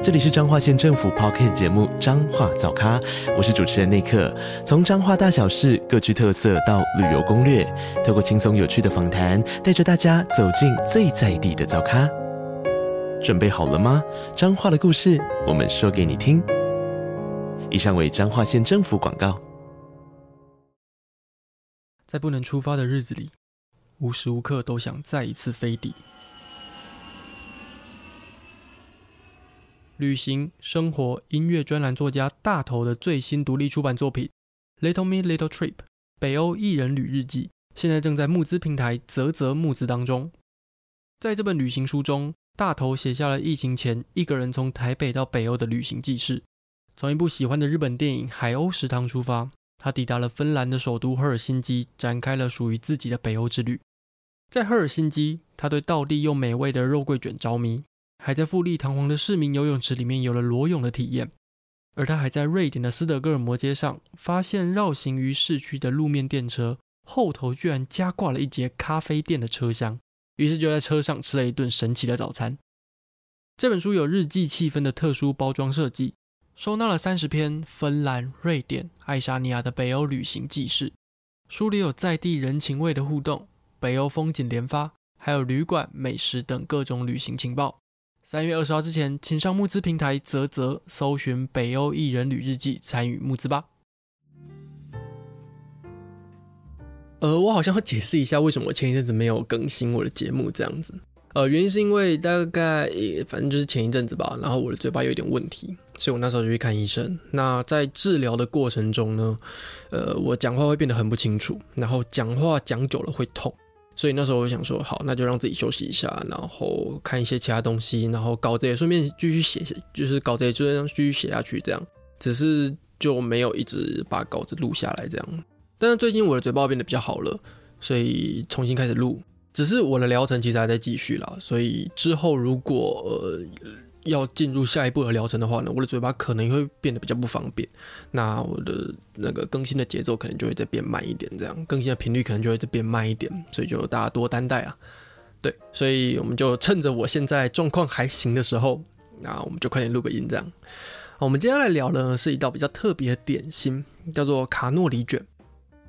这里是彰化县政府 Podcast 节目《彰化早咖》，我是主持人内克。从彰化大小事各具特色到旅游攻略，透过轻松有趣的访谈，带着大家走进最在地的早咖。准备好了吗？彰化的故事，我们说给你听。以上为彰化县政府广告。在不能出发的日子里，无时无刻都想再一次飞抵。旅行、生活、音乐专栏作家大头的最新独立出版作品《Little Me Little Trip》北欧一人旅日记，现在正在募资平台泽泽募资当中。在这本旅行书中，大头写下了疫情前一个人从台北到北欧的旅行记事。从一部喜欢的日本电影《海鸥食堂》出发，他抵达了芬兰的首都赫尔辛基，展开了属于自己的北欧之旅。在赫尔辛基，他对道地又美味的肉桂卷着迷。还在富丽堂皇的市民游泳池里面有了裸泳的体验，而他还在瑞典的斯德哥尔摩街上发现绕行于市区的路面电车后头居然加挂了一节咖啡店的车厢，于是就在车上吃了一顿神奇的早餐。这本书有日记气氛的特殊包装设计，收纳了三十篇芬兰、瑞典、爱沙尼亚的北欧旅行记事。书里有在地人情味的互动，北欧风景连发，还有旅馆、美食等各种旅行情报。三月二十号之前，请上募资平台泽泽搜寻《北欧一人旅日记》，参与募资吧。呃，我好像要解释一下为什么我前一阵子没有更新我的节目这样子。呃，原因是因为大概反正就是前一阵子吧，然后我的嘴巴有点问题，所以我那时候就去看医生。那在治疗的过程中呢，呃，我讲话会变得很不清楚，然后讲话讲久了会痛。所以那时候我想说，好，那就让自己休息一下，然后看一些其他东西，然后稿子也顺便继续写，就是稿子也就这样继续写下去，这样。只是就没有一直把稿子录下来这样。但是最近我的嘴巴变得比较好了，所以重新开始录。只是我的疗程其实还在继续啦，所以之后如果呃。要进入下一步的疗程的话呢，我的嘴巴可能会变得比较不方便，那我的那个更新的节奏可能就会再变慢一点，这样更新的频率可能就会再变慢一点，所以就大家多担待啊。对，所以我们就趁着我现在状况还行的时候，那我们就快点录个音这样。我们接下来聊的是一道比较特别的点心，叫做卡诺里卷。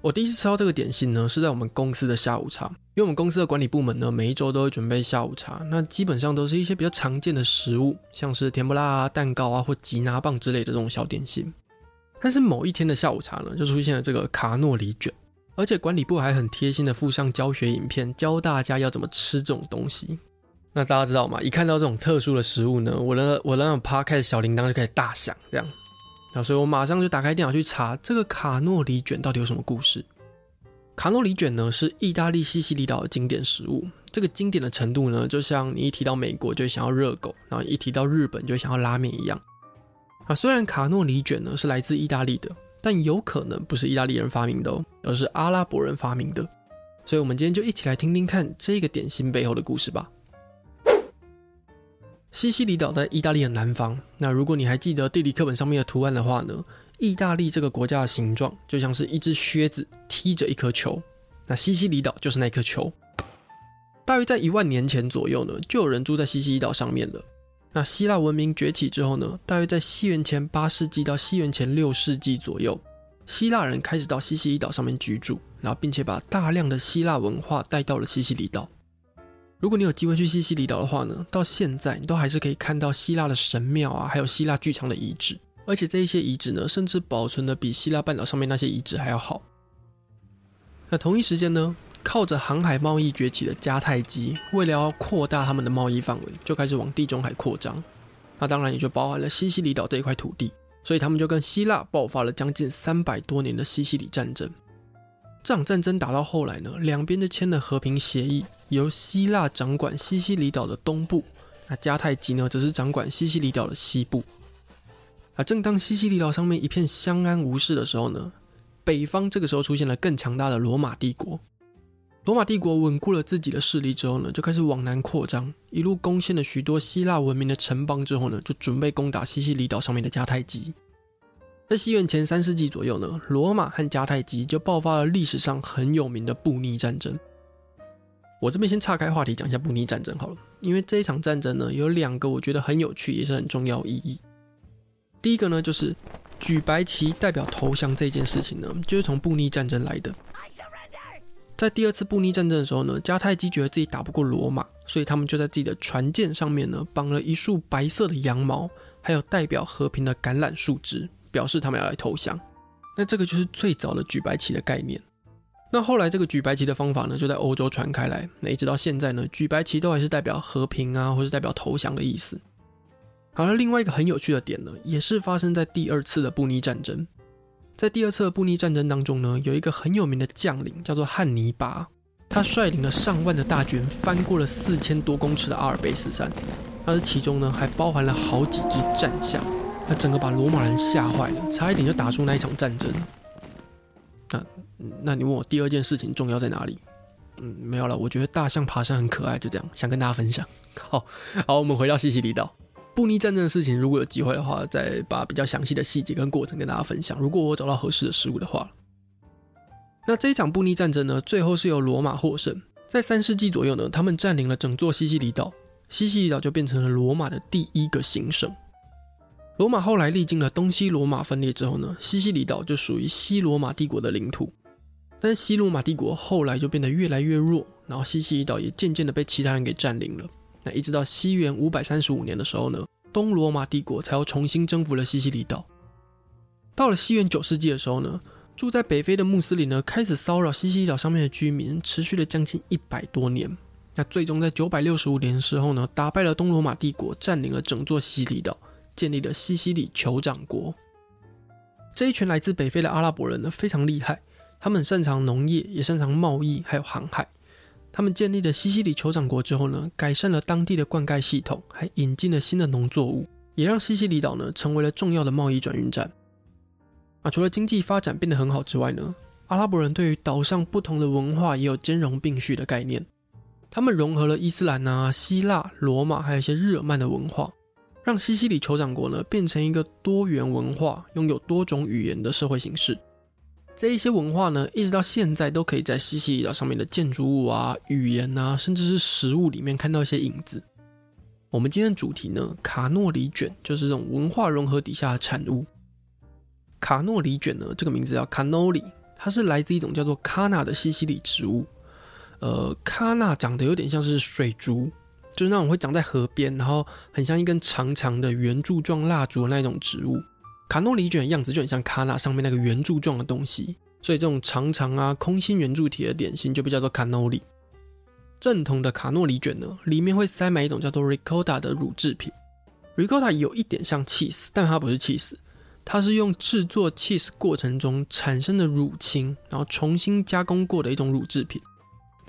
我第一次吃到这个点心呢，是在我们公司的下午茶。因为我们公司的管理部门呢，每一周都会准备下午茶，那基本上都是一些比较常见的食物，像是甜不辣啊、蛋糕啊或吉拿棒之类的这种小点心。但是某一天的下午茶呢，就出现了这个卡诺里卷，而且管理部还很贴心的附上教学影片，教大家要怎么吃这种东西。那大家知道吗？一看到这种特殊的食物呢，我的我的那种 podcast 小铃铛就开始大响，这样。所以我马上就打开电脑去查这个卡诺里卷到底有什么故事。卡诺里卷呢是意大利西西里岛的经典食物，这个经典的程度呢，就像你一提到美国就想要热狗，然后一提到日本就想要拉面一样。啊，虽然卡诺里卷呢是来自意大利的，但有可能不是意大利人发明的哦，而是阿拉伯人发明的。所以我们今天就一起来听听看这个点心背后的故事吧。西西里岛在意大利的南方。那如果你还记得地理课本上面的图案的话呢，意大利这个国家的形状就像是一只靴子踢着一颗球。那西西里岛就是那颗球。大约在一万年前左右呢，就有人住在西西里岛上面了。那希腊文明崛起之后呢，大约在西元前八世纪到西元前六世纪左右，希腊人开始到西西里岛上面居住，然后并且把大量的希腊文化带到了西西里岛。如果你有机会去西西里岛的话呢，到现在你都还是可以看到希腊的神庙啊，还有希腊剧场的遗址，而且这一些遗址呢，甚至保存的比希腊半岛上面那些遗址还要好。那同一时间呢，靠着航海贸易崛起的迦太基，为了要扩大他们的贸易范围，就开始往地中海扩张。那当然也就包含了西西里岛这一块土地，所以他们就跟希腊爆发了将近三百多年的西西里战争。这场战争打到后来呢，两边就签了和平协议，由希腊掌管西西里岛的东部，那迦太基呢，则是掌管西西里岛的西部。啊，正当西西里岛上面一片相安无事的时候呢，北方这个时候出现了更强大的罗马帝国。罗马帝国稳固了自己的势力之后呢，就开始往南扩张，一路攻陷了许多希腊文明的城邦之后呢，就准备攻打西西里岛上面的迦太基。在西元前三世纪左右呢，罗马和迦太基就爆发了历史上很有名的布匿战争。我这边先岔开话题讲一下布匿战争好了，因为这一场战争呢，有两个我觉得很有趣也是很重要意义。第一个呢，就是举白旗代表投降这件事情呢，就是从布匿战争来的。在第二次布匿战争的时候呢，迦太基觉得自己打不过罗马，所以他们就在自己的船舰上面呢绑了一束白色的羊毛，还有代表和平的橄榄树枝，表示他们要来投降。那这个就是最早的举白旗的概念。那后来这个举白旗的方法呢，就在欧洲传开来，那一直到现在呢，举白旗都还是代表和平啊，或是代表投降的意思。好了，另外一个很有趣的点呢，也是发生在第二次的布匿战争。在第二次的布匿战争当中呢，有一个很有名的将领叫做汉尼拔，他率领了上万的大军翻过了四千多公尺的阿尔卑斯山，但是其中呢还包含了好几只战象，那整个把罗马人吓坏了，差一点就打出那一场战争。那那你问我第二件事情重要在哪里？嗯，没有了，我觉得大象爬山很可爱，就这样想跟大家分享。好，好，我们回到西西里岛。布匿战争的事情，如果有机会的话，再把比较详细的细节跟过程跟大家分享。如果我找到合适的食物的话，那这一场布匿战争呢，最后是由罗马获胜。在三世纪左右呢，他们占领了整座西西里岛，西西里岛就变成了罗马的第一个行省。罗马后来历经了东西罗马分裂之后呢，西西里岛就属于西罗马帝国的领土。但西罗马帝国后来就变得越来越弱，然后西西里岛也渐渐的被其他人给占领了。那一直到西元五百三十五年的时候呢，东罗马帝国才又重新征服了西西里岛。到了西元九世纪的时候呢，住在北非的穆斯林呢开始骚扰西西里岛上面的居民，持续了将近一百多年。那最终在九百六十五年的时候呢，打败了东罗马帝国，占领了整座西西里岛，建立了西西里酋长国。这一群来自北非的阿拉伯人呢非常厉害，他们擅长农业，也擅长贸易，还有航海。他们建立了西西里酋长国之后呢，改善了当地的灌溉系统，还引进了新的农作物，也让西西里岛呢成为了重要的贸易转运站。啊，除了经济发展变得很好之外呢，阿拉伯人对于岛上不同的文化也有兼容并蓄的概念。他们融合了伊斯兰啊、希腊、罗马，还有一些日耳曼的文化，让西西里酋长国呢变成一个多元文化、拥有多种语言的社会形式。这一些文化呢，一直到现在都可以在西西里岛上面的建筑物啊、语言啊，甚至是食物里面看到一些影子。我们今天的主题呢，卡诺里卷就是这种文化融合底下的产物。卡诺里卷呢，这个名字叫卡诺里，它是来自一种叫做卡纳的西西里植物。呃，卡纳长得有点像是水竹，就是那种会长在河边，然后很像一根长长的圆柱状蜡烛的那种植物。卡诺里卷的样子就很像卡纳上面那个圆柱状的东西，所以这种长长啊空心圆柱体的点心就被叫做卡诺里。正统的卡诺里卷呢，里面会塞满一种叫做 ricotta 的乳制品。ricotta 有一点像 cheese，但它不是 cheese，它是用制作 cheese 过程中产生的乳清，然后重新加工过的一种乳制品。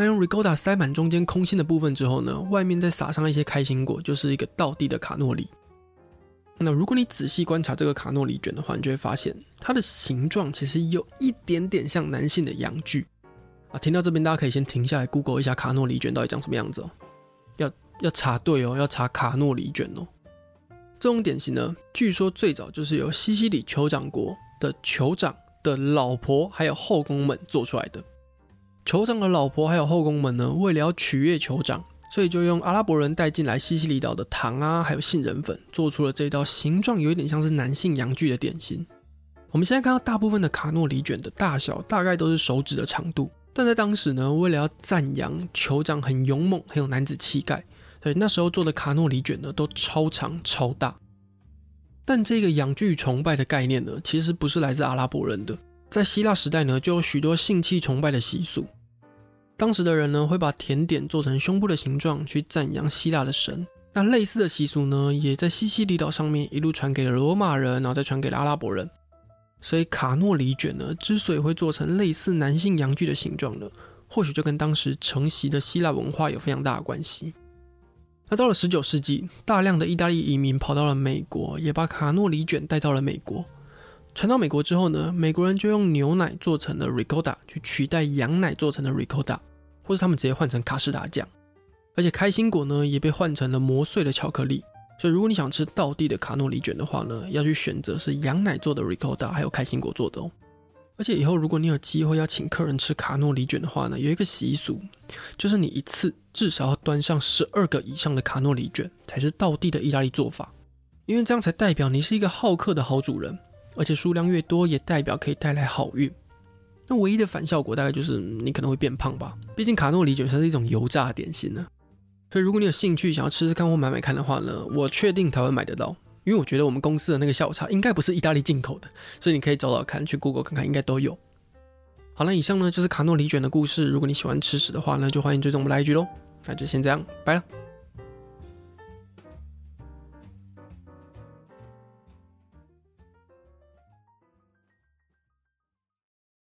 那用 ricotta 塞满中间空心的部分之后呢，外面再撒上一些开心果，就是一个倒地的卡诺里。那如果你仔细观察这个卡诺里卷的话，你就会发现它的形状其实有一点点像男性的阳具啊。听到这边，大家可以先停下来，Google 一下卡诺里卷到底长什么样子哦。要要查对哦，要查卡诺里卷哦。这种点心呢，据说最早就是由西西里酋长国的酋长的老婆还有后宫们做出来的。酋长的老婆还有后宫们呢，为了要取悦酋长。所以就用阿拉伯人带进来西西里岛的糖啊，还有杏仁粉，做出了这道形状有一点像是男性阳具的点心。我们现在看到大部分的卡诺里卷的大小大概都是手指的长度，但在当时呢，为了要赞扬酋长很勇猛、很有男子气概，所以那时候做的卡诺里卷呢都超长超大。但这个阳具崇拜的概念呢，其实不是来自阿拉伯人的，在希腊时代呢就有许多性器崇拜的习俗。当时的人呢，会把甜点做成胸部的形状，去赞扬希腊的神。那类似的习俗呢，也在西西里岛上面一路传给了罗马人，然后再传给了阿拉伯人。所以卡诺里卷呢，之所以会做成类似男性阳具的形状呢，或许就跟当时承袭的希腊文化有非常大的关系。那到了十九世纪，大量的意大利移民跑到了美国，也把卡诺里卷带到了美国。传到美国之后呢，美国人就用牛奶做成了 ricotta，去取代羊奶做成的 ricotta。或是他们直接换成卡士达酱。而且开心果呢也被换成了磨碎的巧克力。所以如果你想吃道地的卡诺里卷的话呢，要去选择是羊奶做的 ricotta，还有开心果做的哦。而且以后如果你有机会要请客人吃卡诺里卷的话呢，有一个习俗，就是你一次至少要端上十二个以上的卡诺里卷，才是道地的意大利做法。因为这样才代表你是一个好客的好主人，而且数量越多，也代表可以带来好运。那唯一的反效果大概就是你可能会变胖吧，毕竟卡诺里卷是一种油炸点心呢。所以如果你有兴趣想要吃吃看或买买看的话呢，我确定台湾买得到。因为我觉得我们公司的那个下午茶应该不是意大利进口的，所以你可以找找看，去 Google 看看，应该都有。好了，以上呢就是卡诺里卷的故事。如果你喜欢吃屎的话呢，就欢迎追踪我们的 IG 喽。那就先这样，拜了。